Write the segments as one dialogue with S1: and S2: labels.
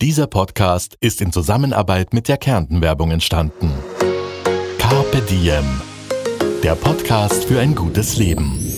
S1: Dieser Podcast ist in Zusammenarbeit mit der Kärnten-Werbung entstanden. Carpe Diem. Der Podcast für ein gutes Leben.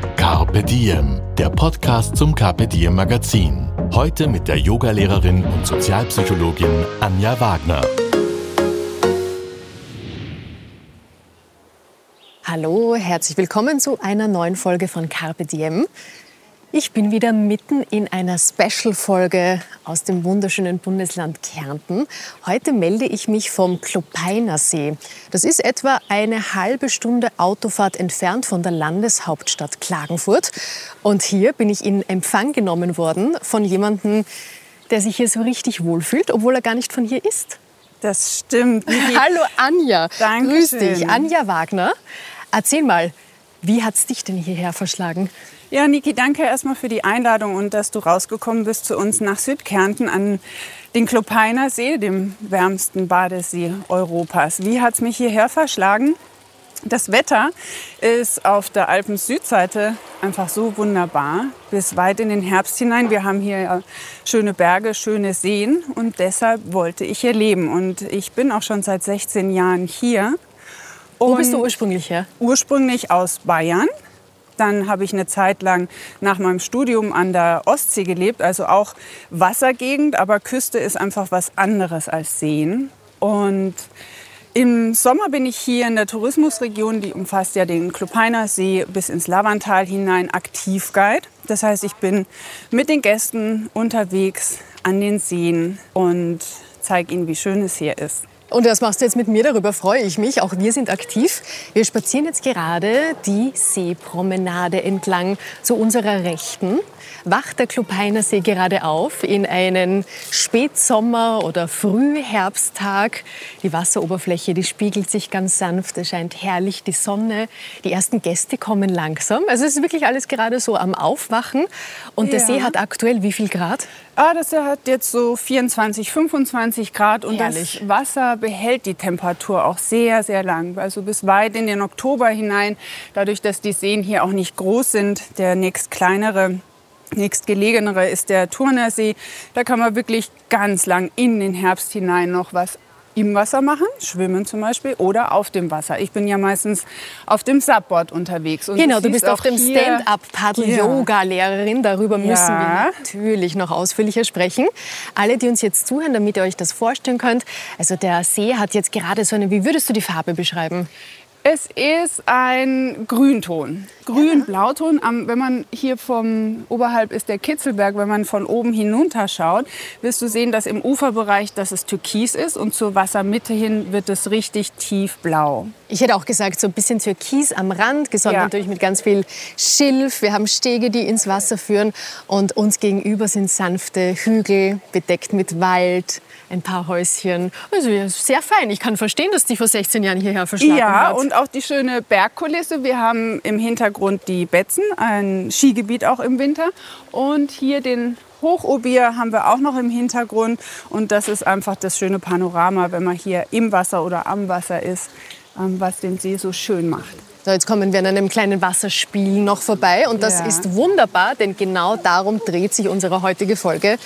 S1: Carpe Diem, der Podcast zum Carpe Diem Magazin. Heute mit der Yogalehrerin und Sozialpsychologin Anja Wagner.
S2: Hallo, herzlich willkommen zu einer neuen Folge von Carpe Diem. Ich bin wieder mitten in einer Special-Folge aus dem wunderschönen Bundesland Kärnten. Heute melde ich mich vom Klopeiner See. Das ist etwa eine halbe Stunde Autofahrt entfernt von der Landeshauptstadt Klagenfurt. Und hier bin ich in Empfang genommen worden von jemandem, der sich hier so richtig wohlfühlt, obwohl er gar nicht von hier ist.
S3: Das stimmt.
S2: Hallo Anja.
S3: Dankeschön.
S2: Grüß dich. Anja Wagner. Erzähl mal, wie hat's dich denn hierher verschlagen?
S3: Ja, Niki, danke erstmal für die Einladung und dass du rausgekommen bist zu uns nach Südkärnten an den Klopeiner See, dem wärmsten Badesee Europas. Wie hat es mich hierher verschlagen? Das Wetter ist auf der Alpen-Südseite einfach so wunderbar, bis weit in den Herbst hinein. Wir haben hier schöne Berge, schöne Seen und deshalb wollte ich hier leben. Und ich bin auch schon seit 16 Jahren hier.
S2: Wo bist du ursprünglich her?
S3: Ursprünglich aus Bayern. Dann habe ich eine Zeit lang nach meinem Studium an der Ostsee gelebt, also auch Wassergegend, aber Küste ist einfach was anderes als Seen. Und im Sommer bin ich hier in der Tourismusregion, die umfasst ja den Klopeiner See bis ins Lavantal hinein, Aktivguide. Das heißt, ich bin mit den Gästen unterwegs an den Seen und zeige ihnen, wie schön es hier ist.
S2: Und das machst du jetzt mit mir, darüber freue ich mich. Auch wir sind aktiv. Wir spazieren jetzt gerade die Seepromenade entlang zu unserer Rechten. Wacht der Klupeiner See gerade auf in einen Spätsommer- oder Frühherbsttag. Die Wasseroberfläche, die spiegelt sich ganz sanft. Es scheint herrlich die Sonne. Die ersten Gäste kommen langsam. Also es ist wirklich alles gerade so am Aufwachen. Und der
S3: Ja.
S2: See hat aktuell wie viel Grad?
S3: Ah, das hat jetzt so 24, 25 Grad und
S2: Herrlich.
S3: das Wasser behält die Temperatur auch sehr, sehr lang. Also bis weit in den Oktober hinein. Dadurch, dass die Seen hier auch nicht groß sind, der nächst kleinere nächstgelegenere ist der Turnersee. Da kann man wirklich ganz lang in den Herbst hinein noch was im Wasser machen, schwimmen zum Beispiel, oder auf dem Wasser. Ich bin ja meistens auf dem Subboard unterwegs. Und
S2: Genau, du bist auf dem Stand-up-Paddle-Yoga-Lehrerin. Darüber müssen
S3: Ja.
S2: wir natürlich noch ausführlicher sprechen. Alle, die uns jetzt zuhören, damit ihr euch das vorstellen könnt. Also der See hat jetzt gerade so eine, wie würdest du die Farbe beschreiben?
S3: Es ist ein Grünton. Grün-Blauton. Wenn man hier vom oberhalb ist der Kitzelberg, wenn man von oben hinunter schaut, wirst du sehen, dass im Uferbereich, dass es türkis ist und zur Wassermitte hin wird es richtig tiefblau.
S2: Ich hätte auch gesagt, so ein bisschen Türkis am Rand, gesondert
S3: Ja.
S2: natürlich mit ganz viel Schilf. Wir haben Stege, die ins Wasser führen. Und uns gegenüber sind sanfte Hügel, bedeckt mit Wald, ein paar Häuschen. Also sehr fein. Ich kann verstehen, dass die vor 16 Jahren hierher verschlagen
S3: Ja,
S2: hat.
S3: Und auch die schöne Bergkulisse. Wir haben im Hintergrund die Betzen, ein Skigebiet auch im Winter. Und hier den Hochobier haben wir auch noch im Hintergrund. Und das ist einfach das schöne Panorama, wenn man hier im Wasser oder am Wasser ist, ähm, was den See so schön macht.
S2: So, jetzt kommen wir an einem kleinen Wasserspiel noch vorbei und das
S3: Ja.
S2: ist wunderbar, denn genau darum dreht sich unsere heutige Folge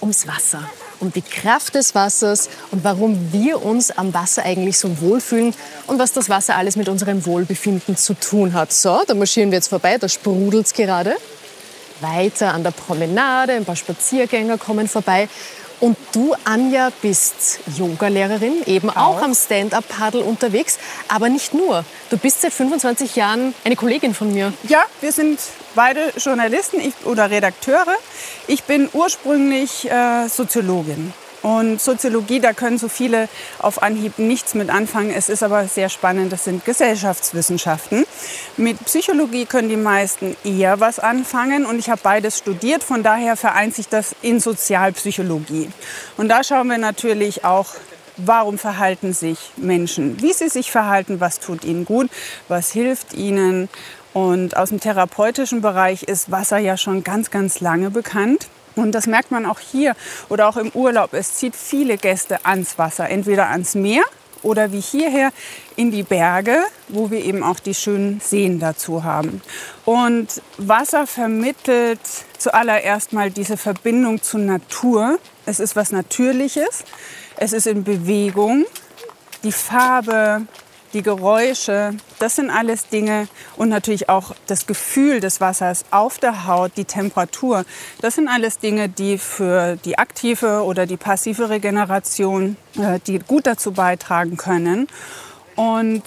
S2: ums Wasser, um die Kraft des Wassers und warum wir uns am Wasser eigentlich so wohlfühlen und was das Wasser alles mit unserem Wohlbefinden zu tun hat. So, da marschieren wir jetzt vorbei, da sprudelt's gerade. Weiter an der Promenade, ein paar Spaziergänger kommen vorbei. Und du, Anja, bist Yogalehrerin, eben auch, am Stand-Up-Paddle unterwegs. Aber nicht nur. Du bist seit 25 Jahren eine Kollegin von mir.
S3: Ja, wir sind beide Journalisten ich, oder Redakteure. Ich bin ursprünglich äh, Soziologin. Und Soziologie, da können so viele auf Anhieb nichts mit anfangen. Es ist aber sehr spannend, das sind Gesellschaftswissenschaften. Mit Psychologie können die meisten eher was anfangen und ich habe beides studiert, von daher vereint sich das in Sozialpsychologie. Und da schauen wir natürlich auch warum verhalten sich Menschen, wie sie sich verhalten, was tut ihnen gut, was hilft ihnen. Und aus dem therapeutischen Bereich ist Wasser ja schon ganz, ganz lange bekannt. Und das merkt man auch hier oder auch im Urlaub. Es zieht viele Gäste ans Wasser, entweder ans Meer oder wie hierher in die Berge, wo wir eben auch die schönen Seen dazu haben. Und Wasser vermittelt zuallererst mal diese Verbindung zur Natur. Es ist was Natürliches, es ist in Bewegung. Die Farbe, die Geräusche, das sind alles Dinge und natürlich auch das Gefühl des Wassers auf der Haut, die Temperatur, das sind alles Dinge, die für die aktive oder die passive Regeneration, äh, die gut dazu beitragen können. Und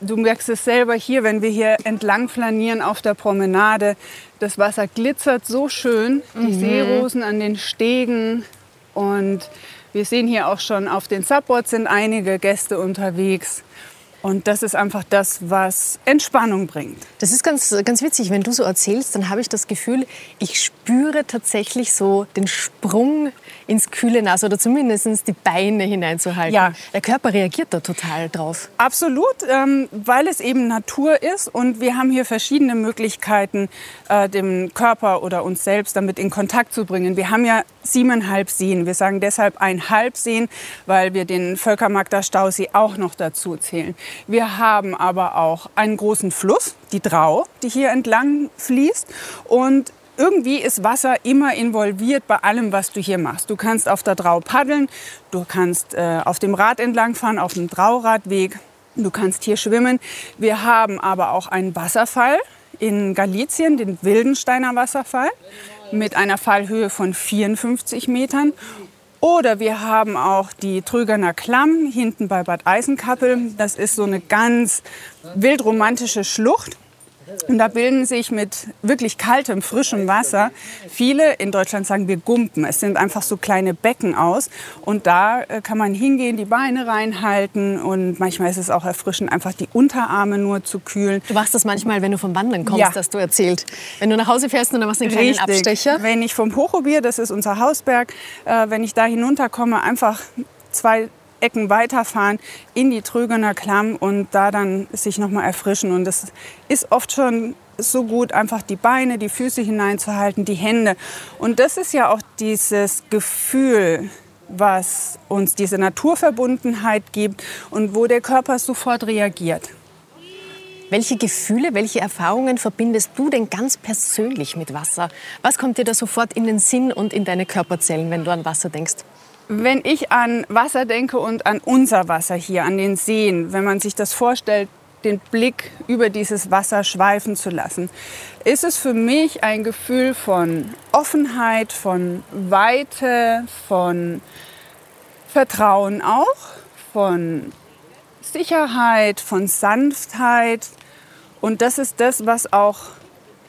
S3: du merkst es selber hier, wenn wir hier entlang flanieren auf der Promenade, das Wasser glitzert so schön, die mhm. Seerosen an den Stegen und wir sehen hier auch schon auf den Subboards sind einige Gäste unterwegs. Und das ist einfach das, was Entspannung bringt.
S2: Das ist ganz, ganz witzig. Wenn du so erzählst, dann habe ich das Gefühl, ich spüre tatsächlich so den Sprung ins kühle Nass oder zumindest die Beine hineinzuhalten. Ja. Der Körper reagiert da total drauf.
S3: Absolut, ähm, weil es eben Natur ist und wir haben hier verschiedene Möglichkeiten, äh, dem Körper oder uns selbst damit in Kontakt zu bringen. Wir haben ja siebeneinhalb Seen. Wir sagen deshalb ein Halbseen, weil wir den Völkermarkter Stausee auch noch dazu zählen. Wir haben aber auch einen großen Fluss, die Drau, die hier entlang fließt. Und irgendwie ist Wasser immer involviert bei allem, was du hier machst. Du kannst auf der Drau paddeln, du kannst äh, auf dem Rad entlangfahren, auf dem Drauradweg, du kannst hier schwimmen. Wir haben aber auch einen Wasserfall in Galizien, den Wildensteiner Wasserfall, mit einer Fallhöhe von 54 Metern. Oder wir haben auch die Trügerner Klamm hinten bei Bad Eisenkappel. Das ist so eine ganz wildromantische Schlucht. Und da bilden sich mit wirklich kaltem, frischem Wasser viele, in Deutschland sagen wir Gumpen. Es sind einfach so kleine Becken aus. Und da äh, kann man hingehen, die Beine reinhalten. Und manchmal ist es auch erfrischend, einfach die Unterarme nur zu kühlen.
S2: Du machst das manchmal, wenn du vom Wandern kommst, ja. das du erzählt. Wenn du nach Hause fährst und dann machst du einen kleinen Richtig. Abstecher.
S3: Wenn ich vom Hochobier, das ist unser Hausberg, äh, wenn ich da hinunterkomme, einfach zwei Ecken weiterfahren in die Trögener Klamm und da dann sich noch mal erfrischen. Und das ist oft schon so gut, einfach die Beine, die Füße hineinzuhalten, die Hände. Und das ist ja auch dieses Gefühl, was uns diese Naturverbundenheit gibt und wo der Körper sofort reagiert.
S2: Welche Gefühle, welche Erfahrungen verbindest du denn ganz persönlich mit Wasser? Was kommt dir da sofort in den Sinn und in deine Körperzellen, wenn du an Wasser denkst?
S3: Wenn ich an Wasser denke und an unser Wasser hier, an den Seen, wenn man sich das vorstellt, den Blick über dieses Wasser schweifen zu lassen, ist es für mich ein Gefühl von Offenheit, von Weite, von Vertrauen auch, von Sicherheit, von Sanftheit. Und das ist das, was auch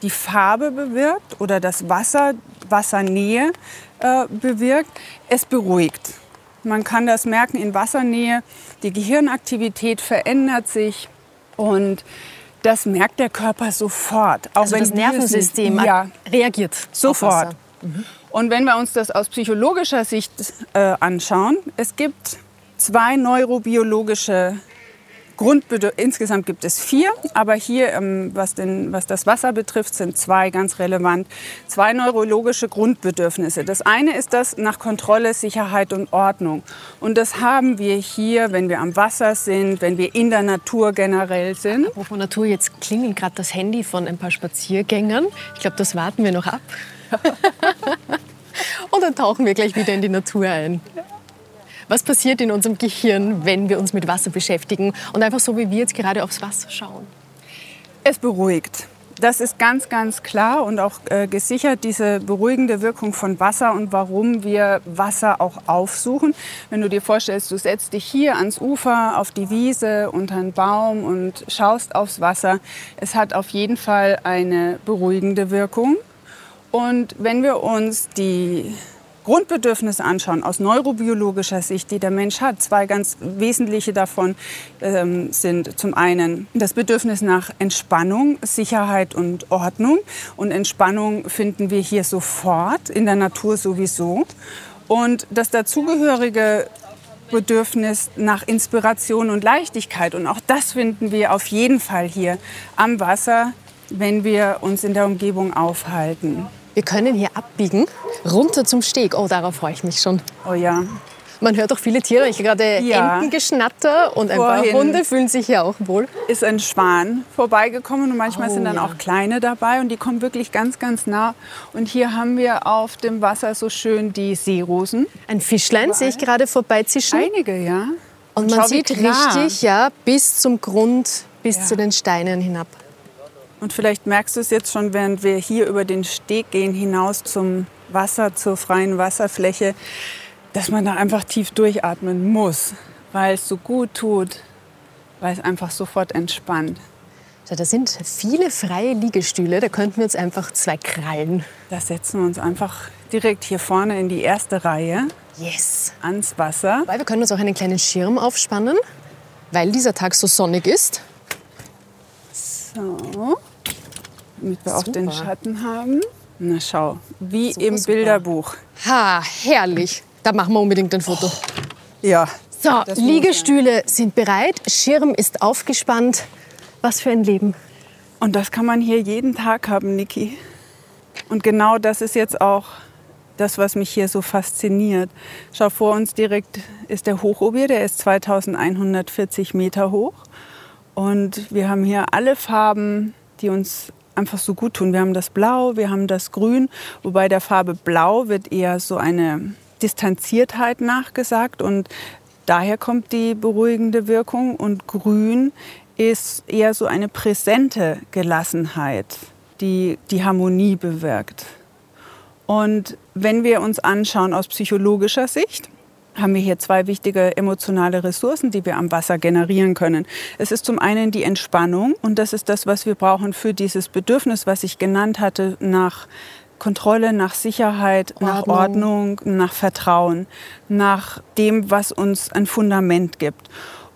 S3: die Farbe bewirkt oder das Wasser, Wassernähe äh, bewirkt. Es beruhigt. Man kann das merken in Wassernähe. Die Gehirnaktivität verändert sich und das merkt der Körper sofort.
S2: Auch also wenn das Nervensystem ja, reagiert
S3: sofort. Mhm. Und wenn wir uns das aus psychologischer Sicht äh, anschauen, es gibt zwei neurobiologische Grundbedürfnisse, insgesamt gibt es vier, aber hier, ähm, was, den, was das Wasser betrifft, sind zwei ganz relevant. Zwei neurologische Grundbedürfnisse. Das eine ist das nach Kontrolle, Sicherheit und Ordnung. Und das haben wir hier, wenn wir am Wasser sind, wenn wir in der Natur generell sind.
S2: Apropos Natur, jetzt klingelt gerade das Handy von ein paar Spaziergängern. Ich glaube, das warten wir noch ab. und dann tauchen wir gleich wieder in die Natur ein. Was passiert in unserem Gehirn, wenn wir uns mit Wasser beschäftigen und einfach so wie wir jetzt gerade aufs Wasser schauen?
S3: Es beruhigt. Das ist ganz, ganz klar und auch äh, gesichert, diese beruhigende Wirkung von Wasser und warum wir Wasser auch aufsuchen. Wenn du dir vorstellst, du setzt dich hier ans Ufer, auf die Wiese, unter einen Baum und schaust aufs Wasser, es hat auf jeden Fall eine beruhigende Wirkung. Und wenn wir uns die Grundbedürfnisse anschauen, aus neurobiologischer Sicht, die der Mensch hat, zwei ganz wesentliche davon ähm, sind zum einen das Bedürfnis nach Entspannung, Sicherheit und Ordnung. Und Entspannung finden wir hier sofort, in der Natur sowieso. Und das dazugehörige Bedürfnis nach Inspiration und Leichtigkeit. Und auch das finden wir auf jeden Fall hier am Wasser, wenn wir uns in der Umgebung aufhalten.
S2: Wir können hier abbiegen, runter zum Steg. Oh, darauf freue ich mich schon.
S3: Oh ja,
S2: Man hört auch viele Tiere. Ich gerade
S3: Ja.
S2: Entengeschnatter und ein paar
S3: Vorhin.
S2: Hunde fühlen sich hier auch wohl.
S3: ist ein Schwan vorbeigekommen und manchmal
S2: Oh,
S3: sind dann
S2: ja.
S3: auch kleine dabei und die kommen wirklich ganz, ganz nah. Und hier haben wir auf dem Wasser so schön die Seerosen.
S2: Ein Fischlein sehe ich gerade vorbeizischen.
S3: Einige, ja.
S2: Und man
S3: schau, wie
S2: sieht
S3: klar.
S2: richtig, ja, bis zum Grund, bis
S3: Ja.
S2: zu den Steinen hinab.
S3: Und vielleicht merkst du es jetzt schon, während wir hier über den Steg gehen, hinaus zum Wasser, zur freien Wasserfläche, dass man da einfach tief durchatmen muss, weil es so gut tut, weil es einfach sofort entspannt.
S2: So, da sind viele freie Liegestühle, da könnten wir uns einfach zwei krallen.
S3: Da setzen wir uns einfach direkt hier vorne in die erste Reihe
S2: Yes.
S3: ans Wasser.
S2: Weil wir können uns auch einen kleinen Schirm aufspannen, weil dieser Tag so sonnig ist.
S3: So, damit wir auch den
S2: Super.
S3: Schatten haben. Na schau, wie
S2: Super,
S3: im
S2: super.
S3: Bilderbuch.
S2: Ha, herrlich. Da machen wir unbedingt ein Foto.
S3: Ja.
S2: So, Liegestühle sind bereit, Schirm ist aufgespannt. Was für ein Leben.
S3: Und das kann man hier jeden Tag haben, Niki. Und genau das ist jetzt auch das, was mich hier so fasziniert. Schau, vor uns direkt ist der Hochobier, der ist 2140 Meter hoch. Und wir haben hier alle Farben, die uns einfach so gut tun. Wir haben das Blau, wir haben das Grün, wobei der Farbe Blau wird eher so eine Distanziertheit nachgesagt und daher kommt die beruhigende Wirkung. Und Grün ist eher so eine präsente Gelassenheit, die die Harmonie bewirkt. Und wenn wir uns anschauen aus psychologischer Sicht, haben wir hier zwei wichtige emotionale Ressourcen, die wir am Wasser generieren können. Es ist zum einen die Entspannung und das ist das, was wir brauchen für dieses Bedürfnis, was ich genannt hatte, nach Kontrolle, nach Sicherheit, nach
S2: Ordnung.
S3: Ordnung, nach Vertrauen, nach dem, was uns ein Fundament gibt.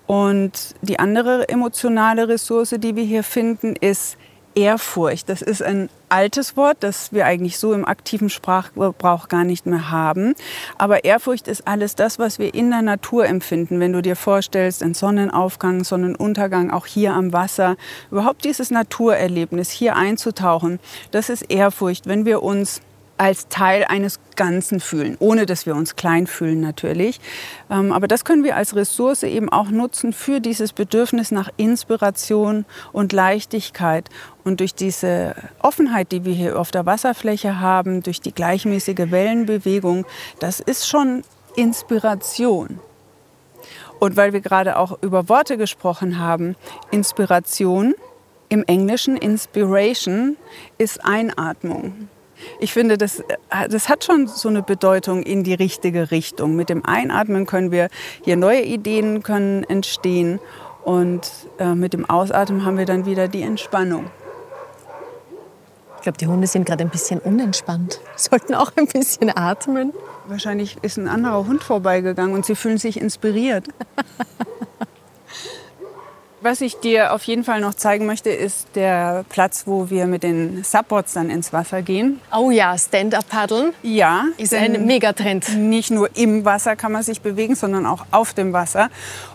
S3: Und die andere emotionale Ressource, die wir hier finden, ist Ehrfurcht. Das ist ein altes Wort, das wir eigentlich so im aktiven Sprachgebrauch gar nicht mehr haben. Aber Ehrfurcht ist alles das, was wir in der Natur empfinden. Wenn du dir vorstellst, ein Sonnenaufgang, Sonnenuntergang, auch hier am Wasser, überhaupt dieses Naturerlebnis, hier einzutauchen, das ist Ehrfurcht. Wenn wir uns als Teil eines Ganzen fühlen, ohne dass wir uns klein fühlen natürlich. Ähm, aber das können wir als Ressource eben auch nutzen für dieses Bedürfnis nach Inspiration und Leichtigkeit. Und durch diese Offenheit, die wir hier auf der Wasserfläche haben, durch die gleichmäßige Wellenbewegung, das ist schon Inspiration. Und weil wir gerade auch über Worte gesprochen haben, Inspiration im Englischen, Inspiration ist Einatmung. Ich finde, das, das hat schon so eine Bedeutung in die richtige Richtung. Mit dem Einatmen können wir hier neue Ideen können entstehen und äh, mit dem Ausatmen haben wir dann wieder die Entspannung.
S2: Ich glaube, die Hunde sind gerade ein bisschen unentspannt. Sollten auch ein bisschen atmen.
S3: Wahrscheinlich ist ein anderer Hund vorbeigegangen und sie fühlen sich inspiriert. Was ich dir auf jeden Fall noch zeigen möchte, ist der Platz, wo wir mit den Subboards dann ins Wasser gehen.
S2: Oh ja, Stand-up-Paddeln
S3: Ja,
S2: ist ein Megatrend.
S3: nicht nur im Wasser kann man sich bewegen, sondern auch auf dem Wasser.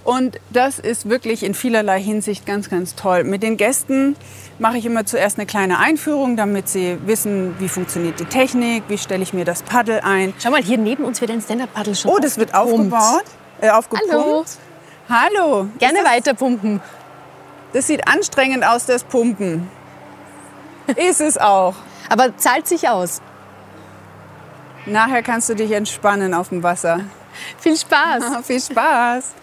S3: Und das ist wirklich in vielerlei Hinsicht ganz, ganz toll. Mit den Gästen mache ich immer zuerst eine kleine Einführung, damit sie wissen, wie funktioniert die Technik, wie stelle ich mir das Paddel ein.
S2: Schau mal, hier neben uns wird ein Stand-up-Paddel schon
S3: Oh, das wird aufgebaut, äh, aufgepumpt.
S2: Hallo.
S3: Hallo.
S2: Gerne weiter pumpen.
S3: Das sieht anstrengend aus, das Pumpen. Ist es auch.
S2: Aber zahlt sich aus.
S3: Nachher kannst du dich entspannen auf dem Wasser.
S2: Viel Spaß.
S3: Viel Spaß.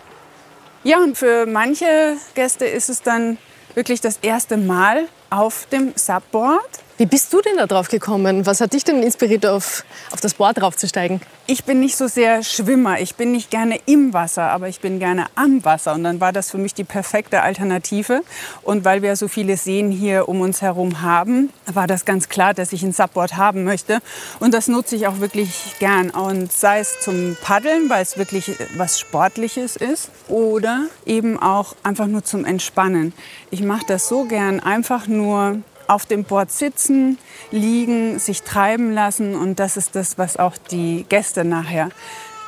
S3: Ja, und für manche Gäste ist es dann wirklich das erste Mal auf dem Subboard.
S2: Wie bist du denn da drauf gekommen? Was hat dich denn inspiriert, auf, auf das Board draufzusteigen?
S3: Ich bin nicht so sehr Schwimmer. Ich bin nicht gerne im Wasser, aber ich bin gerne am Wasser. Und dann war das für mich die perfekte Alternative. Und weil wir so viele Seen hier um uns herum haben, war das ganz klar, dass ich ein Subboard haben möchte. Und das nutze ich auch wirklich gern. Und sei es zum Paddeln, weil es wirklich was Sportliches ist, oder eben auch einfach nur zum Entspannen. Ich mache das so gern, einfach nur auf dem Board sitzen, liegen, sich treiben lassen. Und das ist das, was auch die Gäste nachher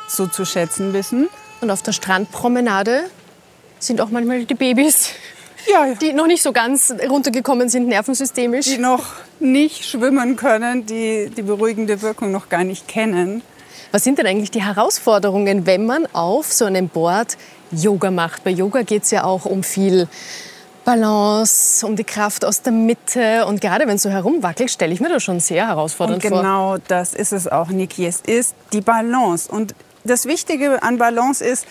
S3: so zu schätzen wissen.
S2: Und auf der Strandpromenade sind auch manchmal die Babys,
S3: Ja, ja.
S2: die noch nicht so ganz runtergekommen sind nervensystemisch.
S3: die noch nicht schwimmen können, die die beruhigende Wirkung noch gar nicht kennen.
S2: Was sind denn eigentlich die Herausforderungen, wenn man auf so einem Board Yoga macht? Bei Yoga geht es ja auch um viel Balance, um die Kraft aus der Mitte. Und gerade wenn es so herumwackelt, stelle ich mir das schon sehr
S3: Und
S2: herausfordernd vor.
S3: genau das ist es auch, Niki. Es ist die Balance. Und das Wichtige an Balance ist,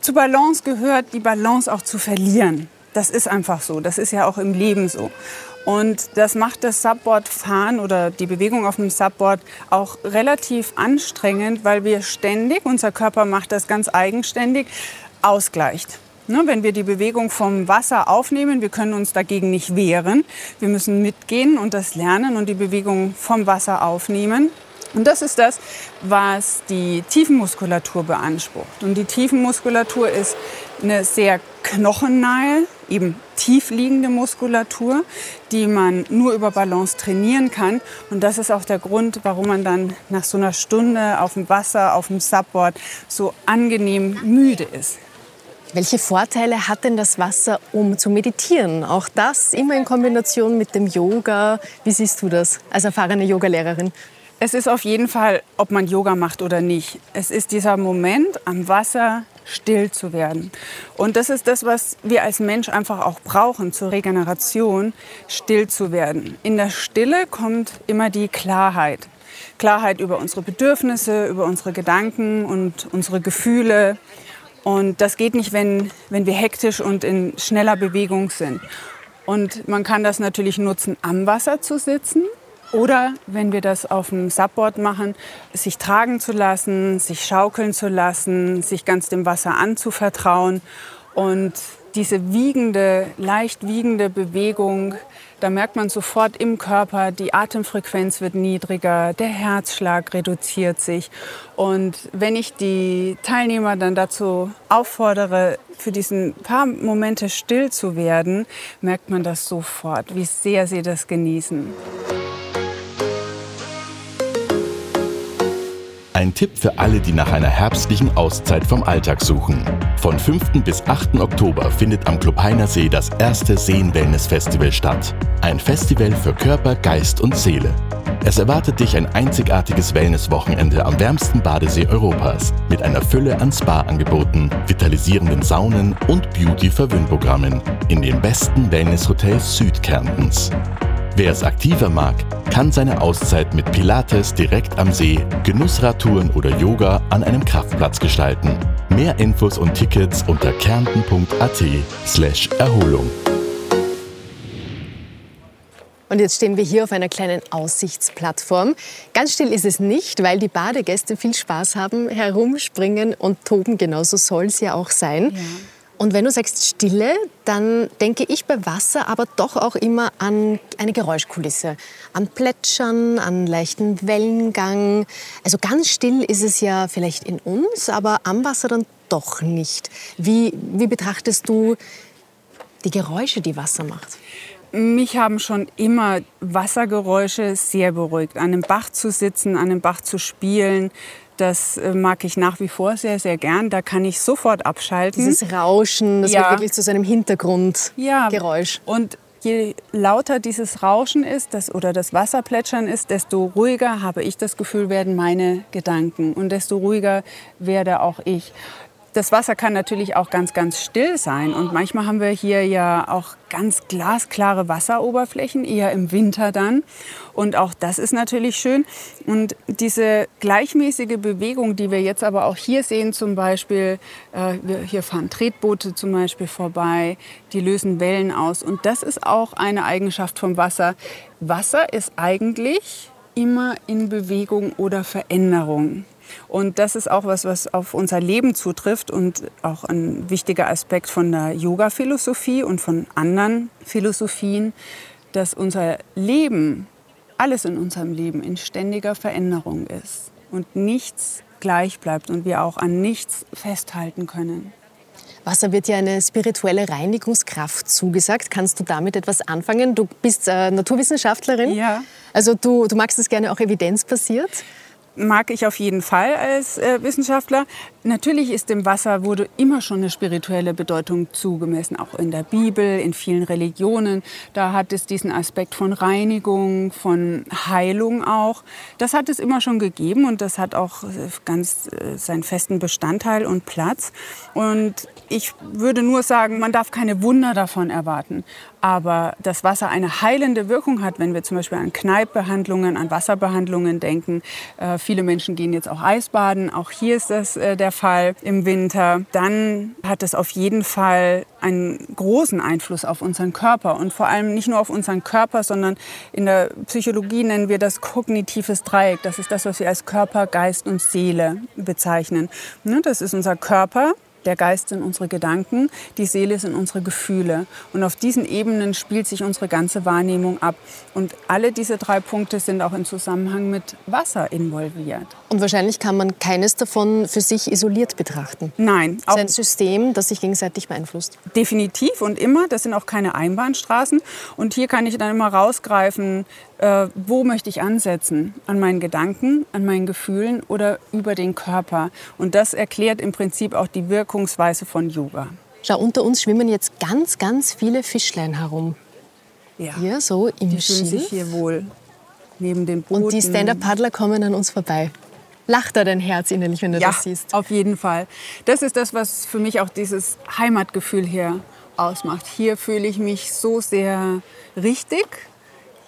S3: zu Balance gehört, die Balance auch zu verlieren. Das ist einfach so. Das ist ja auch im Leben so. Und das macht das Subboard-Fahren oder die Bewegung auf dem Subboard auch relativ anstrengend, weil wir ständig, unser Körper macht das ganz eigenständig, ausgleicht. Ne, wenn wir die Bewegung vom Wasser aufnehmen, wir können uns dagegen nicht wehren. Wir müssen mitgehen und das lernen und die Bewegung vom Wasser aufnehmen. Und das ist das, was die Tiefenmuskulatur beansprucht. Und die Tiefenmuskulatur ist eine sehr knochennahe, eben tief liegende Muskulatur, die man nur über Balance trainieren kann. Und das ist auch der Grund, warum man dann nach so einer Stunde auf dem Wasser, auf dem Subboard so angenehm müde ist.
S2: Welche Vorteile hat denn das Wasser, um zu meditieren? Auch das immer in Kombination mit dem Yoga. Wie siehst du das als erfahrene Yogalehrerin?
S3: Es ist auf jeden Fall, ob man Yoga macht oder nicht. Es ist dieser Moment, am Wasser still zu werden. Und das ist das, was wir als Mensch einfach auch brauchen zur Regeneration, still zu werden. In der Stille kommt immer die Klarheit. Klarheit über unsere Bedürfnisse, über unsere Gedanken und unsere Gefühle. Und das geht nicht, wenn, wenn wir hektisch und in schneller Bewegung sind. Und man kann das natürlich nutzen, am Wasser zu sitzen. Oder wenn wir das auf dem Subboard machen, sich tragen zu lassen, sich schaukeln zu lassen, sich ganz dem Wasser anzuvertrauen. Und diese wiegende, leicht wiegende Bewegung, da merkt man sofort im Körper, die Atemfrequenz wird niedriger, der Herzschlag reduziert sich. Und wenn ich die Teilnehmer dann dazu auffordere, für diesen paar Momente still zu werden, merkt man das sofort, wie sehr sie das genießen.
S1: Ein Tipp für alle, die nach einer herbstlichen Auszeit vom Alltag suchen. Von 5. bis 8. Oktober findet am Klubhainer See das erste Seen-Wellness-Festival statt. Ein Festival für Körper, Geist und Seele. Es erwartet dich ein einzigartiges Wellness-Wochenende am wärmsten Badesee Europas mit einer Fülle an Spa-Angeboten, vitalisierenden Saunen und Beauty-Verwöhnprogrammen in den besten Wellness-Hotels Südkärntens. Wer es aktiver mag, kann seine Auszeit mit Pilates direkt am See, Genussradtouren oder Yoga an einem Kraftplatz gestalten. Mehr Infos und Tickets unter kärnten.at slash Erholung.
S2: Und jetzt stehen wir hier auf einer kleinen Aussichtsplattform. Ganz still ist es nicht, weil die Badegäste viel Spaß haben, herumspringen und toben. Genauso soll es ja auch sein. Und wenn du sagst Stille, dann denke ich bei Wasser aber doch auch immer an eine Geräuschkulisse. An Plätschern, an leichten Wellengang. Also ganz still ist es ja vielleicht in uns, aber am Wasser dann doch nicht. Wie, wie betrachtest du die Geräusche, die Wasser macht?
S3: Mich haben schon immer Wassergeräusche sehr beruhigt. An einem Bach zu sitzen, an einem Bach zu spielen, das äh, mag ich nach wie vor sehr, sehr gern. Da kann ich sofort abschalten.
S2: Dieses Rauschen, das
S3: Ja.
S2: wird wirklich zu so einem Hintergrundgeräusch.
S3: Und je lauter dieses Rauschen ist das, oder das Wasserplätschern ist, desto ruhiger habe ich das Gefühl, werden meine Gedanken. Und desto ruhiger werde auch ich. Das Wasser kann natürlich auch ganz, ganz still sein. Und manchmal haben wir hier ja auch ganz glasklare Wasseroberflächen, eher im Winter dann. Und auch das ist natürlich schön. Und diese gleichmäßige Bewegung, die wir jetzt aber auch hier sehen, zum Beispiel, äh, hier fahren Tretboote zum Beispiel vorbei, die lösen Wellen aus. Und das ist auch eine Eigenschaft vom Wasser. Wasser ist eigentlich immer in Bewegung oder Veränderung. Und das ist auch was, was auf unser Leben zutrifft und auch ein wichtiger Aspekt von der Yoga-Philosophie und von anderen Philosophien, dass unser Leben, alles in unserem Leben in ständiger Veränderung ist und nichts gleich bleibt und wir auch an nichts festhalten können.
S2: Wasser wird ja eine spirituelle Reinigungskraft zugesagt. Kannst du damit etwas anfangen? Du bist äh, Naturwissenschaftlerin.
S3: Ja.
S2: Also du, du magst es gerne auch evidenzbasiert.
S3: Mag ich auf jeden Fall als äh, Wissenschaftler. Natürlich ist dem Wasser wurde immer schon eine spirituelle Bedeutung zugemessen, auch in der Bibel, in vielen Religionen. Da hat es diesen Aspekt von Reinigung, von Heilung auch. Das hat es immer schon gegeben und das hat auch äh, ganz äh, seinen festen Bestandteil und Platz. Und ich würde nur sagen, man darf keine Wunder davon erwarten. Aber dass Wasser eine heilende Wirkung hat, wenn wir zum Beispiel an Kneippbehandlungen, an Wasserbehandlungen denken. Äh, viele Menschen gehen jetzt auch Eisbaden. Auch hier ist das äh, der Fall im Winter. Dann hat es auf jeden Fall einen großen Einfluss auf unseren Körper. Und vor allem nicht nur auf unseren Körper, sondern in der Psychologie nennen wir das kognitives Dreieck. Das ist das, was wir als Körper, Geist und Seele bezeichnen. Ne, das ist unser Körper, der Geist sind unsere Gedanken, die Seele sind unsere Gefühle. Und auf diesen Ebenen spielt sich unsere ganze Wahrnehmung ab. Und alle diese drei Punkte sind auch im Zusammenhang mit Wasser involviert.
S2: Und wahrscheinlich kann man keines davon für sich isoliert betrachten.
S3: Nein.
S2: Es ist ein System, das sich gegenseitig beeinflusst.
S3: Definitiv und immer. Das sind auch keine Einbahnstraßen. Und hier kann ich dann immer rausgreifen, äh, wo möchte ich ansetzen? An meinen Gedanken, an meinen Gefühlen oder über den Körper? Und das erklärt im Prinzip auch die Wirkungsweise von Yoga.
S2: Schau, unter uns schwimmen jetzt ganz, ganz viele Fischlein herum.
S3: Ja.
S2: Hier so im
S3: Die fühlen sich hier wohl neben den Booten.
S2: Und die Stand-Up-Paddler kommen an uns vorbei. Lacht da dein Herz innerlich, wenn du
S3: Ja,
S2: das siehst?
S3: auf jeden Fall. Das ist das, was für mich auch dieses Heimatgefühl hier ausmacht. Hier fühle ich mich so sehr richtig.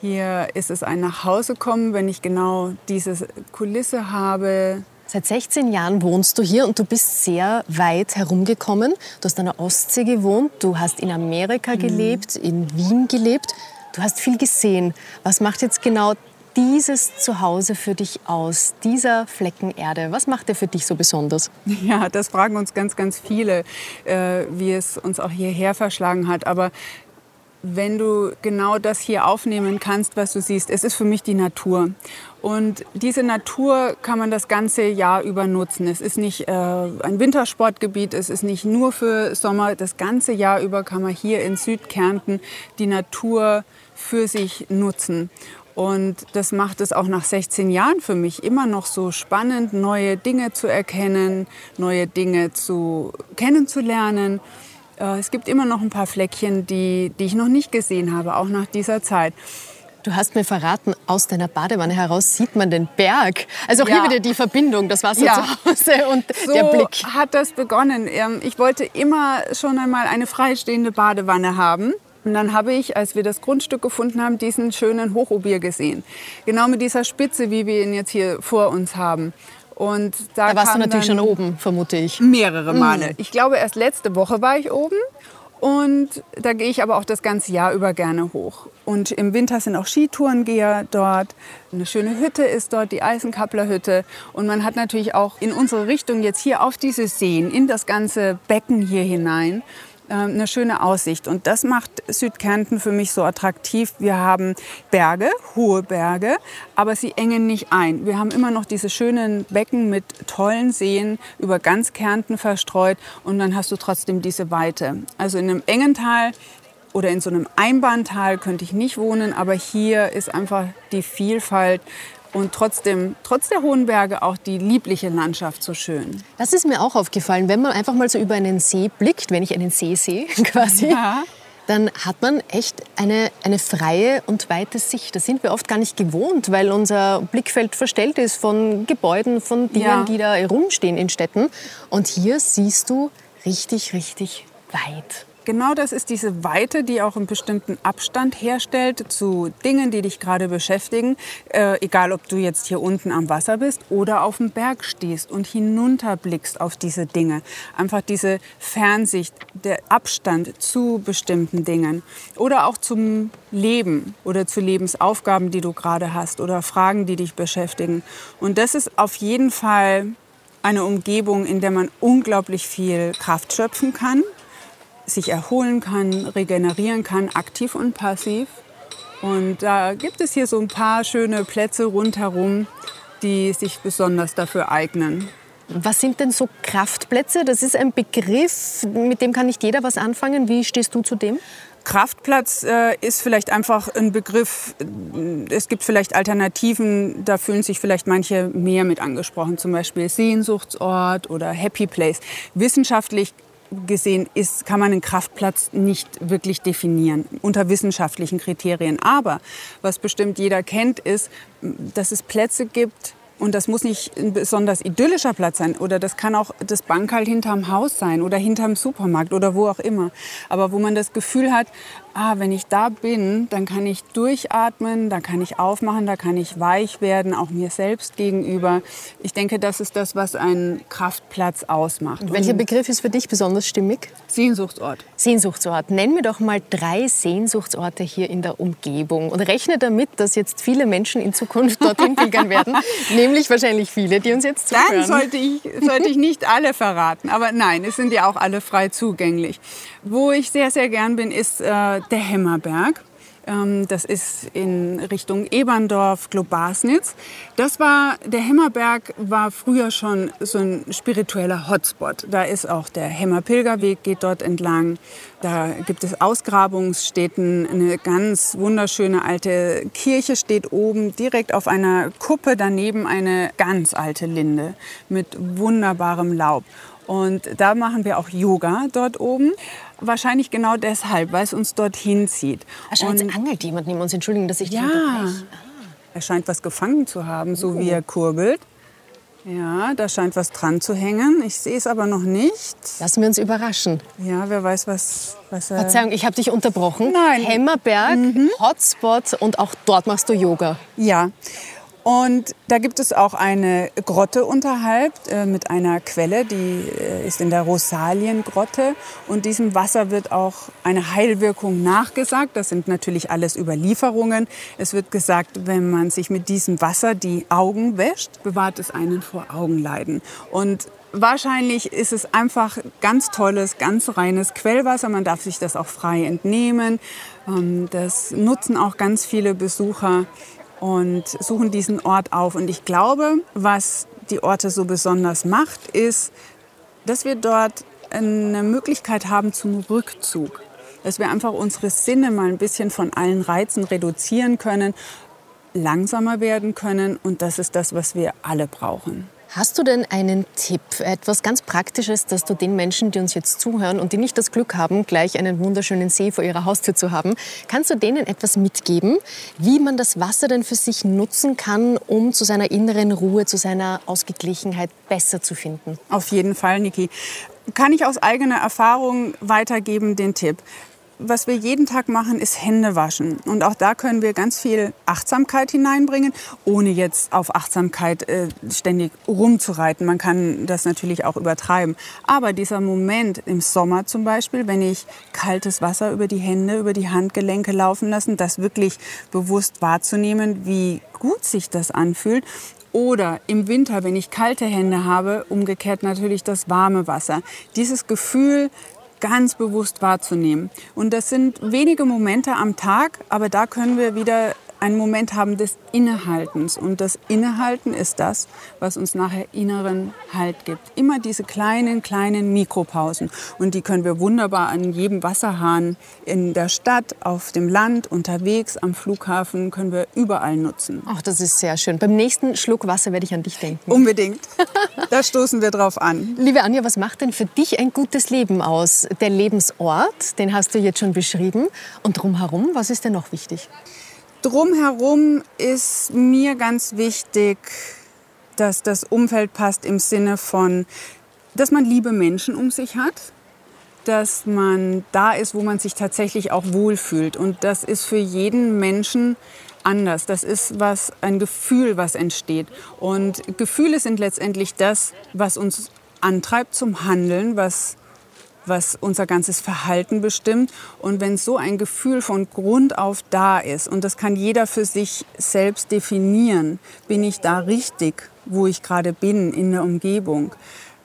S3: Hier ist es ein Nachhausekommen, wenn ich genau diese Kulisse habe.
S2: Seit 16 Jahren wohnst du hier und du bist sehr weit herumgekommen. Du hast an der Ostsee gewohnt, du hast in Amerika gelebt, in Wien gelebt. Du hast viel gesehen. Was macht jetzt genau dieses Zuhause für dich aus, dieser Flecken Erde? Was macht er für dich so besonders?
S3: Ja, das fragen uns ganz, ganz viele, äh, wie es uns auch hierher verschlagen hat. Aber wenn du genau das hier aufnehmen kannst, was du siehst, es ist für mich die Natur. Und diese Natur kann man das ganze Jahr über nutzen. Es ist nicht äh, ein Wintersportgebiet, es ist nicht nur für Sommer. Das ganze Jahr über kann man hier in Südkärnten die Natur für sich nutzen. Und das macht es auch nach 16 Jahren für mich immer noch so spannend, neue Dinge zu erkennen, neue Dinge zu kennenzulernen. Äh, Es gibt immer noch ein paar Fleckchen, die, die ich noch nicht gesehen habe, auch nach dieser Zeit.
S2: Du hast mir verraten, aus deiner Badewanne heraus sieht man den Berg. Also auch
S3: Ja.
S2: hier wieder die Verbindung, das Wasser
S3: Ja.
S2: zu Hause und
S3: So
S2: der Blick.
S3: hat das begonnen. Ähm, Ich wollte immer schon einmal eine freistehende Badewanne haben. Und dann habe ich, als wir das Grundstück gefunden haben, diesen schönen Hochobier gesehen. Genau mit dieser Spitze, wie wir ihn jetzt hier vor uns haben. Und da,
S2: Da warst du natürlich schon oben, vermute ich.
S3: Mehrere Male. Ich glaube, erst letzte Woche war ich oben. Und da gehe ich aber auch das ganze Jahr über gerne hoch. Und im Winter sind auch Skitourengeher dort. Eine schöne Hütte ist dort, die Eisenkappler-Hütte. Und man hat natürlich auch in unsere Richtung jetzt hier auf diese Seen, in das ganze Becken hier hinein, eine schöne Aussicht. Und das macht Südkärnten für mich so attraktiv. Wir haben Berge, hohe Berge, aber sie engen nicht ein. Wir haben immer noch diese schönen Becken mit tollen Seen über ganz Kärnten verstreut und dann hast du trotzdem diese Weite. Also in einem engen Tal oder in so einem Einbahntal könnte ich nicht wohnen, aber hier ist einfach die Vielfalt und trotzdem, trotz der hohen Berge auch die liebliche Landschaft so schön.
S2: Das ist mir auch aufgefallen, wenn man einfach mal so über einen See blickt, wenn ich einen See sehe quasi,
S3: Ja.
S2: dann hat man echt eine, eine freie und weite Sicht. Das sind wir oft gar nicht gewohnt, weil unser Blickfeld verstellt ist von Gebäuden, von Dingen,
S3: Ja.
S2: die da herumstehen in Städten. Und hier siehst du richtig, richtig weit.
S3: Genau das ist diese Weite, die auch einen bestimmten Abstand herstellt zu Dingen, die dich gerade beschäftigen. Äh, egal, ob du jetzt hier unten am Wasser bist oder auf dem Berg stehst und hinunterblickst auf diese Dinge. Einfach diese Fernsicht, der Abstand zu bestimmten Dingen oder auch zum Leben oder zu Lebensaufgaben, die du gerade hast oder Fragen, die dich beschäftigen. Und das ist auf jeden Fall eine Umgebung, in der man unglaublich viel Kraft schöpfen kann sich erholen kann, regenerieren kann, aktiv und passiv. Und da gibt es hier so ein paar schöne Plätze rundherum, die sich besonders dafür eignen.
S2: Was sind denn so Kraftplätze? Das ist ein Begriff, mit dem kann nicht jeder was anfangen. Wie stehst du zu dem?
S3: Kraftplatz äh, ist vielleicht einfach ein Begriff, es gibt vielleicht Alternativen, da fühlen sich vielleicht manche mehr mit angesprochen, zum Beispiel Sehnsuchtsort oder Happy Place. Wissenschaftlich gesehen ist, kann man einen Kraftplatz nicht wirklich definieren unter wissenschaftlichen Kriterien. Aber was bestimmt jeder kennt, ist, dass es Plätze gibt, und das muss nicht ein besonders idyllischer Platz sein. Oder das kann auch das Bankal hinterm Haus sein oder hinterm Supermarkt oder wo auch immer. Aber wo man das Gefühl hat, ah, wenn ich da bin, dann kann ich durchatmen, da kann ich aufmachen, da kann ich weich werden, auch mir selbst gegenüber. Ich denke, das ist das, was einen Kraftplatz ausmacht.
S2: Und welcher Begriff ist für dich besonders stimmig?
S3: Sehnsuchtsort.
S2: Sehnsuchtsort. Nenn mir doch mal drei Sehnsuchtsorte hier in der Umgebung und rechne damit, dass jetzt viele Menschen in Zukunft dorthin pilgern werden, nämlich wahrscheinlich viele, die uns jetzt zuhören.
S3: Dann sollte ich, sollte ich nicht alle verraten, aber nein, es sind ja auch alle frei zugänglich. Wo ich sehr, sehr gern bin, ist äh, der Hämmerberg. Ähm, das ist in Richtung Eberndorf, Globasnitz. Das war, der Hämmerberg war früher schon so ein spiritueller Hotspot. Da ist auch der Hämmerpilgerweg, geht dort entlang. Da gibt es Ausgrabungsstätten. Eine ganz wunderschöne alte Kirche steht oben, direkt auf einer Kuppe daneben eine ganz alte Linde mit wunderbarem Laub. Und da machen wir auch Yoga dort oben. Wahrscheinlich genau deshalb, weil es uns dorthin zieht.
S2: Wahrscheinlich und, angelt jemand neben uns. Entschuldigen, dass ich
S3: ja, er scheint was gefangen zu haben, so oh. wie er kurbelt. Ja, da scheint was dran zu hängen. Ich sehe es aber noch nicht.
S2: Lassen wir uns überraschen.
S3: Ja, wer weiß, was, was
S2: er... Verzeihung, ich habe dich unterbrochen.
S3: Nein.
S2: Hämmerberg, mhm. Hotspot und auch dort machst du Yoga.
S3: Ja. Und da gibt es auch eine Grotte unterhalb äh, mit einer Quelle, die äh, ist in der Rosaliengrotte. Und diesem Wasser wird auch eine Heilwirkung nachgesagt. Das sind natürlich alles Überlieferungen. Es wird gesagt, wenn man sich mit diesem Wasser die Augen wäscht, bewahrt es einen vor Augenleiden. Und Wahrscheinlich ist es einfach ganz tolles, ganz reines Quellwasser. Man darf sich das auch frei entnehmen. Ähm, das nutzen auch ganz viele Besucher und suchen diesen Ort auf. Und ich glaube, was die Orte so besonders macht, ist, dass wir dort eine Möglichkeit haben zum Rückzug. Dass wir einfach unsere Sinne mal ein bisschen von allen Reizen reduzieren können, langsamer werden können. Und das ist das, was wir alle brauchen.
S2: Hast du denn einen Tipp, etwas ganz Praktisches, dass du den Menschen, die uns jetzt zuhören und die nicht das Glück haben, gleich einen wunderschönen See vor ihrer Haustür zu haben, kannst du denen etwas mitgeben, wie man das Wasser denn für sich nutzen kann, um zu seiner inneren Ruhe, zu seiner Ausgeglichenheit besser zu finden?
S3: Auf jeden Fall, Niki. Kann ich aus eigener Erfahrung weitergeben den Tipp was wir jeden Tag machen, ist Hände waschen. Und auch da können wir ganz viel Achtsamkeit hineinbringen, ohne jetzt auf Achtsamkeit äh, ständig rumzureiten. Man kann das natürlich auch übertreiben. Aber dieser Moment im Sommer zum Beispiel, wenn ich kaltes Wasser über die Hände, über die Handgelenke laufen lassen, das wirklich bewusst wahrzunehmen, wie gut sich das anfühlt. Oder im Winter, wenn ich kalte Hände habe, umgekehrt natürlich das warme Wasser. Dieses Gefühl, ganz bewusst wahrzunehmen. Und das sind wenige Momente am Tag, aber da können wir wieder einen Moment haben des Innehaltens. Und das Innehalten ist das, was uns nachher inneren Halt gibt. Immer diese kleinen, kleinen Mikropausen. Und die können wir wunderbar an jedem Wasserhahn in der Stadt, auf dem Land, unterwegs, am Flughafen, können wir überall nutzen.
S2: Ach, das ist sehr schön. Beim nächsten Schluck Wasser werde ich an dich denken.
S3: Unbedingt. da stoßen wir drauf an.
S2: Liebe Anja, was macht denn für dich ein gutes Leben aus? Der Lebensort, den hast du jetzt schon beschrieben. Und drumherum, was ist denn noch wichtig?
S3: Drumherum ist mir ganz wichtig, dass das Umfeld passt im Sinne von, dass man liebe Menschen um sich hat, dass man da ist, wo man sich tatsächlich auch wohlfühlt. Und das ist für jeden Menschen anders. Das ist was, ein Gefühl, was entsteht. Und Gefühle sind letztendlich das, was uns antreibt zum Handeln, was was unser ganzes Verhalten bestimmt. Und wenn so ein Gefühl von Grund auf da ist, und das kann jeder für sich selbst definieren, bin ich da richtig, wo ich gerade bin in der Umgebung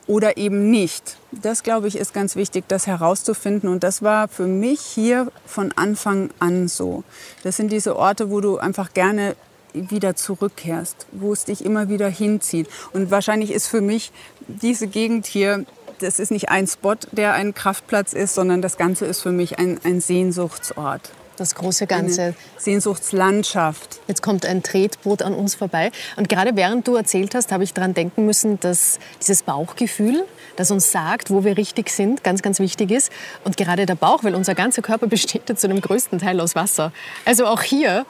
S3: oder eben nicht. Das, glaube ich, ist ganz wichtig, das herauszufinden. Und das war für mich hier von Anfang an so. Das sind diese Orte, wo du einfach gerne wieder zurückkehrst, wo es dich immer wieder hinzieht. Und wahrscheinlich ist für mich diese Gegend hier das ist nicht ein Spot, der ein Kraftplatz ist, sondern das Ganze ist für mich ein, ein Sehnsuchtsort.
S2: Das große Ganze.
S3: Eine Sehnsuchtslandschaft.
S2: Jetzt kommt ein Tretboot an uns vorbei. Und gerade während du erzählt hast, habe ich daran denken müssen, dass dieses Bauchgefühl, das uns sagt, wo wir richtig sind, ganz, ganz wichtig ist. Und gerade der Bauch, weil unser ganzer Körper besteht ja zu dem größten Teil aus Wasser. Also auch hier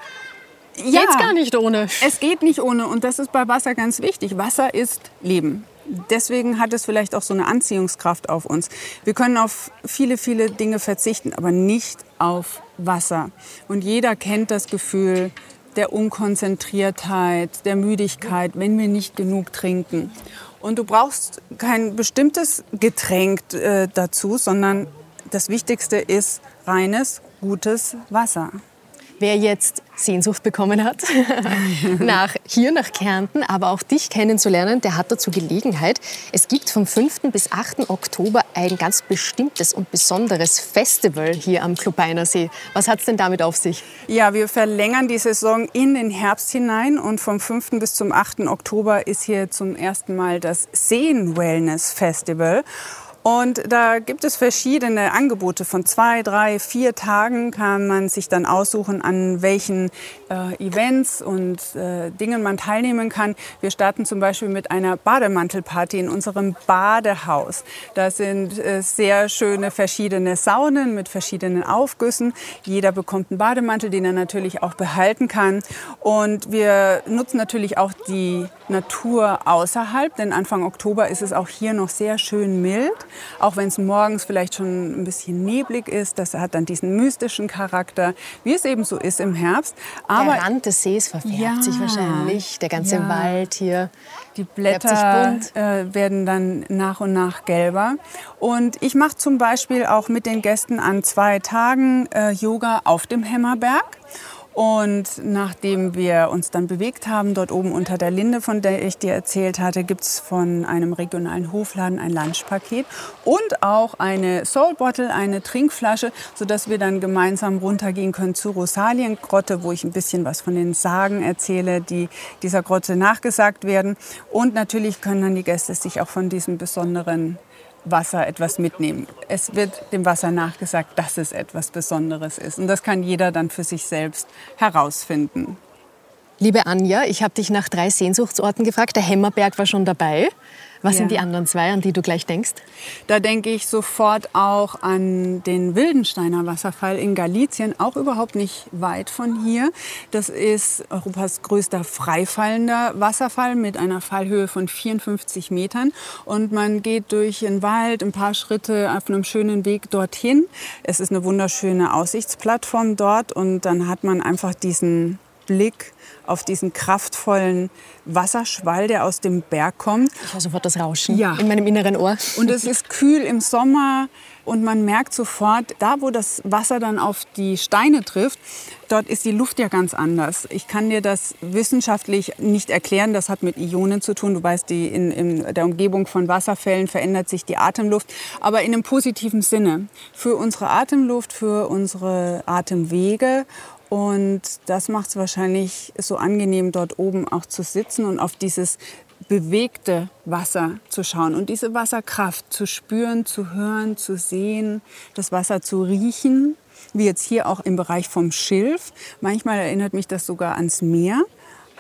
S3: Ja,
S2: geht's gar nicht ohne.
S3: Es geht nicht ohne und das ist bei Wasser ganz wichtig. Wasser ist Leben. Deswegen hat es vielleicht auch so eine Anziehungskraft auf uns. Wir können auf viele, viele Dinge verzichten, aber nicht auf Wasser. Und jeder kennt das Gefühl der Unkonzentriertheit, der Müdigkeit, wenn wir nicht genug trinken. Und du brauchst kein bestimmtes Getränk äh, dazu, sondern das Wichtigste ist reines, gutes Wasser.
S2: Wer jetzt Sehnsucht bekommen hat, nach, hier nach Kärnten, aber auch dich kennenzulernen, der hat dazu Gelegenheit. Es gibt vom 5. bis 8. Oktober ein ganz bestimmtes und besonderes Festival hier am Klubeiner See. Was hat es denn damit auf sich?
S3: Ja, wir verlängern die Saison in den Herbst hinein und vom 5. bis zum 8. Oktober ist hier zum ersten Mal das Seen Wellness Festival. Und da gibt es verschiedene Angebote. Von zwei, drei, vier Tagen kann man sich dann aussuchen, an welchen äh, Events und äh, Dingen man teilnehmen kann. Wir starten zum Beispiel mit einer Bademantelparty in unserem Badehaus. Da sind äh, sehr schöne verschiedene Saunen mit verschiedenen Aufgüssen. Jeder bekommt einen Bademantel, den er natürlich auch behalten kann. Und wir nutzen natürlich auch die Natur außerhalb, denn Anfang Oktober ist es auch hier noch sehr schön mild. Auch wenn es morgens vielleicht schon ein bisschen neblig ist, das hat dann diesen mystischen Charakter, wie es eben so ist im Herbst.
S2: Aber der Rand des Sees verfärbt
S3: Ja.
S2: sich wahrscheinlich, der ganze
S3: Ja.
S2: Wald hier.
S3: Die Blätter äh, werden dann nach und nach gelber. Und ich mache zum Beispiel auch mit den Gästen an zwei Tagen äh, Yoga auf dem Hämmerberg. Und nachdem wir uns dann bewegt haben, dort oben unter der Linde, von der ich dir erzählt hatte, gibt es von einem regionalen Hofladen ein Lunchpaket und auch eine Soul Bottle, eine Trinkflasche, sodass wir dann gemeinsam runtergehen können zur Rosaliengrotte, wo ich ein bisschen was von den Sagen erzähle, die dieser Grotte nachgesagt werden. Und natürlich können dann die Gäste sich auch von diesem besonderen Wasser etwas mitnehmen. Es wird dem Wasser nachgesagt, dass es etwas Besonderes ist. Und das kann jeder dann für sich selbst herausfinden.
S2: Liebe Anja, ich habe dich nach drei Sehnsuchtsorten gefragt. Der Hämmerberg war schon dabei. Was
S3: Ja.
S2: sind die anderen zwei, an die du gleich denkst?
S3: Da denke ich sofort auch an den Wildensteiner Wasserfall in Galizien, auch überhaupt nicht weit von hier. Das ist Europas größter freifallender Wasserfall mit einer Fallhöhe von 54 Metern. Und man geht durch den Wald ein paar Schritte auf einem schönen Weg dorthin. Es ist eine wunderschöne Aussichtsplattform dort und dann hat man einfach diesen Blick auf diesen kraftvollen Wasserschwall, der aus dem Berg kommt.
S2: Ich höre sofort das Rauschen
S3: Ja.
S2: in meinem inneren Ohr.
S3: Und es ist kühl im Sommer und man merkt sofort, da wo das Wasser dann auf die Steine trifft, dort ist die Luft ja ganz anders. Ich kann dir das wissenschaftlich nicht erklären, das hat mit Ionen zu tun. Du weißt, die in, in der Umgebung von Wasserfällen verändert sich die Atemluft, aber in einem positiven Sinne. Für unsere Atemluft, für unsere Atemwege und das macht es wahrscheinlich so angenehm, dort oben auch zu sitzen und auf dieses bewegte Wasser zu schauen und diese Wasserkraft zu spüren, zu hören, zu sehen, das Wasser zu riechen, wie jetzt hier auch im Bereich vom Schilf. Manchmal erinnert mich das sogar ans Meer.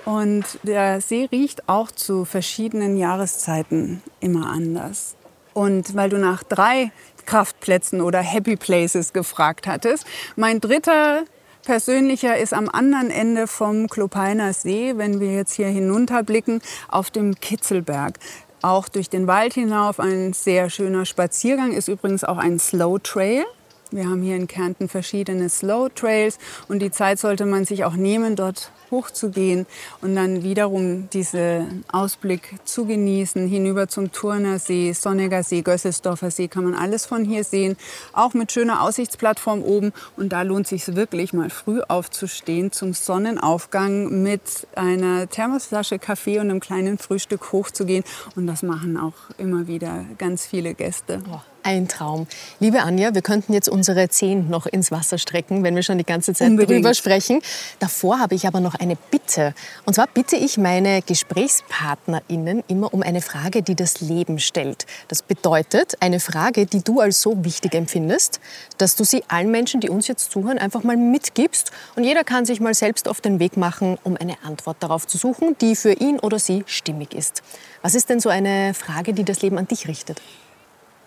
S3: Und der See riecht auch zu verschiedenen Jahreszeiten immer anders. Und weil du nach drei Kraftplätzen oder Happy Places gefragt hattest, mein dritter persönlicher ist am anderen Ende vom Klopeiner See, wenn wir jetzt hier hinunterblicken, auf dem Kitzelberg. Auch durch den Wald hinauf ein sehr schöner Spaziergang, ist übrigens auch ein Slow Trail. Wir haben hier in Kärnten verschiedene Slow Trails und die Zeit sollte man sich auch nehmen, dort hochzugehen und dann wiederum diesen Ausblick zu genießen, hinüber zum Turner See, Sonniger See, Gösselsdorfer See, kann man alles von hier sehen, auch mit schöner Aussichtsplattform oben und da lohnt sich wirklich mal früh aufzustehen zum Sonnenaufgang mit einer Thermosflasche Kaffee und einem kleinen Frühstück hochzugehen und das machen auch immer wieder ganz viele Gäste.
S2: Boah, Ein Traum. Liebe Anja, wir könnten jetzt unsere Zehen noch ins Wasser strecken, wenn wir schon die ganze Zeit
S3: Unbedingt.
S2: drüber sprechen. Davor habe ich aber noch eine Bitte. Und zwar bitte ich meine GesprächspartnerInnen immer um eine Frage, die das Leben stellt. Das bedeutet, eine Frage, die du als so wichtig empfindest, dass du sie allen Menschen, die uns jetzt zuhören, einfach mal mitgibst. Und jeder kann sich mal selbst auf den Weg machen, um eine Antwort darauf zu suchen, die für ihn oder sie stimmig ist. Was ist denn so eine Frage, die das Leben an dich richtet?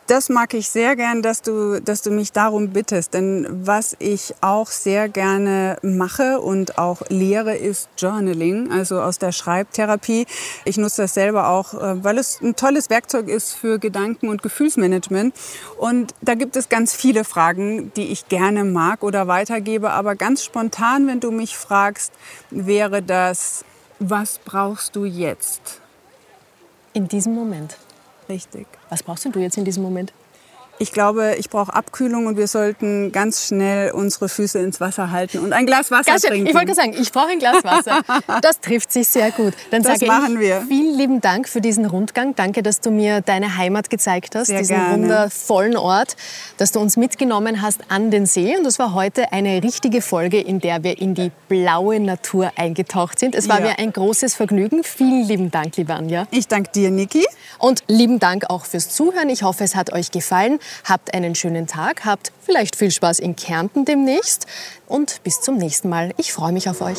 S3: Das mag ich sehr gern, dass du, dass du mich darum bittest. Denn was ich auch sehr gerne mache und auch lehre, ist Journaling, also aus der Schreibtherapie. Ich nutze das selber auch, äh, weil es ein tolles Werkzeug ist für Gedanken- und Gefühlsmanagement. Und da gibt es ganz viele Fragen, die ich gerne mag oder weitergebe. Aber ganz spontan, wenn du mich fragst, wäre das, was brauchst du jetzt?
S2: In diesem Moment.
S3: Richtig.
S2: Was brauchst denn du jetzt in diesem Moment?
S3: Ich glaube, ich brauche Abkühlung und wir sollten ganz schnell unsere Füße ins Wasser halten und ein Glas Wasser
S2: Ganz
S3: trinken.
S2: Ich wollte sagen, ich brauche ein Glas Wasser. Das trifft sich sehr gut. Dann
S3: Das
S2: sage
S3: machen
S2: ich
S3: wir.
S2: vielen lieben Dank für diesen Rundgang. Danke, dass du mir deine Heimat gezeigt hast,
S3: Sehr
S2: diesen
S3: gerne.
S2: wundervollen Ort, dass du uns mitgenommen hast an den See. Und das war heute eine richtige Folge, in der wir in die blaue Natur eingetaucht sind. Es war
S3: Ja.
S2: mir ein großes Vergnügen. Vielen lieben Dank, liebe Anja.
S3: Ich danke dir, Niki.
S2: Und lieben Dank auch fürs Zuhören. Ich hoffe, es hat euch gefallen. Habt einen schönen Tag, habt vielleicht viel Spaß in Kärnten demnächst und bis zum nächsten Mal. Ich freue mich auf euch.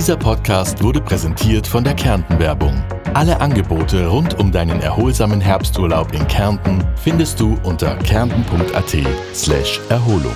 S1: Dieser Podcast wurde präsentiert von der Kärnten-Werbung. Alle Angebote rund um deinen erholsamen Herbsturlaub in Kärnten findest du unter kärnten.at slash Erholung.